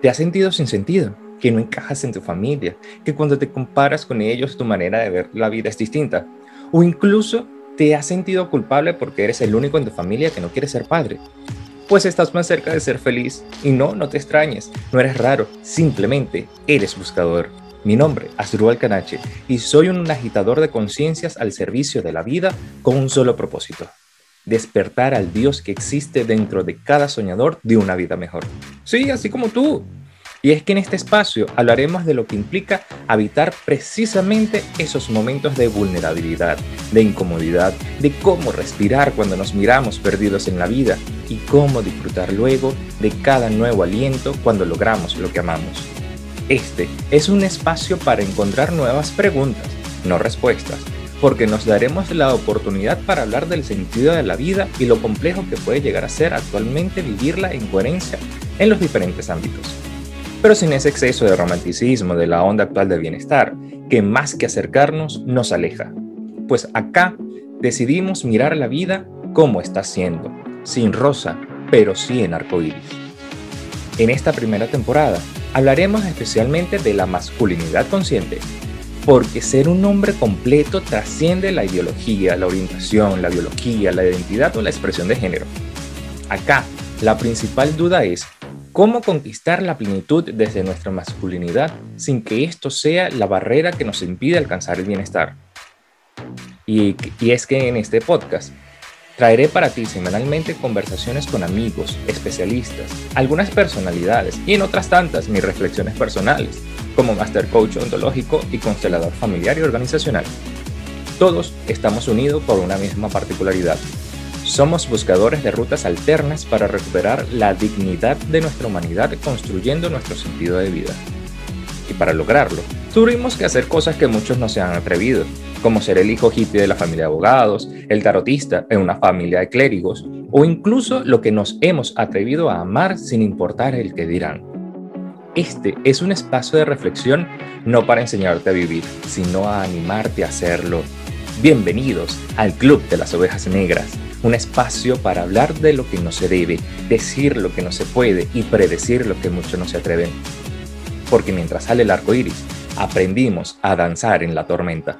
¿Te has sentido sin sentido? ¿Que no encajas en tu familia? ¿Que cuando te comparas con ellos tu manera de ver la vida es distinta? ¿O incluso te has sentido culpable porque eres el único en tu familia que no quiere ser padre? Pues estás más cerca de ser feliz. Y no, no te extrañes, no eres raro, simplemente eres buscador. Mi nombre, Asdrúbal Canache, y soy un agitador de conciencias al servicio de la vida con un solo propósito. Despertar al Dios que existe dentro de cada soñador de una vida mejor. Sí, así como tú. Y es que en este espacio hablaremos de lo que implica habitar precisamente esos momentos de vulnerabilidad, de incomodidad, de cómo respirar cuando nos miramos perdidos en la vida y cómo disfrutar luego de cada nuevo aliento cuando logramos lo que amamos. Este es un espacio para encontrar nuevas preguntas, no respuestas, porque nos daremos la oportunidad para hablar del sentido de la vida y lo complejo que puede llegar a ser actualmente vivirla en coherencia en los diferentes ámbitos. Pero sin ese exceso de romanticismo de la onda actual del bienestar, que más que acercarnos nos aleja. Pues acá decidimos mirar la vida como está siendo, sin rosa, pero sí en arcoíris. En esta primera temporada hablaremos especialmente de la masculinidad consciente, porque ser un hombre completo trasciende la ideología, la orientación, la biología, la identidad o la expresión de género. Acá, la principal duda es cómo conquistar la plenitud desde nuestra masculinidad sin que esto sea la barrera que nos impide alcanzar el bienestar. Y, es que en este podcast Traeré para ti semanalmente conversaciones con amigos, especialistas, algunas personalidades y en otras tantas mis reflexiones personales, como Master Coach ontológico y constelador familiar y organizacional. Todos estamos unidos por una misma particularidad. Somos buscadores de rutas alternas para recuperar la dignidad de nuestra humanidad construyendo nuestro sentido de vida. Y para lograrlo, tuvimos que hacer cosas que muchos no se han atrevido, como ser el hijo hippie de la familia de abogados, el tarotista en una familia de clérigos, o incluso lo que nos hemos atrevido a amar sin importar el que dirán. Este es un espacio de reflexión no para enseñarte a vivir, sino a animarte a hacerlo. Bienvenidos al Club de las Ovejas Negras, un espacio para hablar de lo que no se debe, decir lo que no se puede y predecir lo que muchos no se atreven. Porque mientras sale el arco iris, aprendimos a danzar en la tormenta.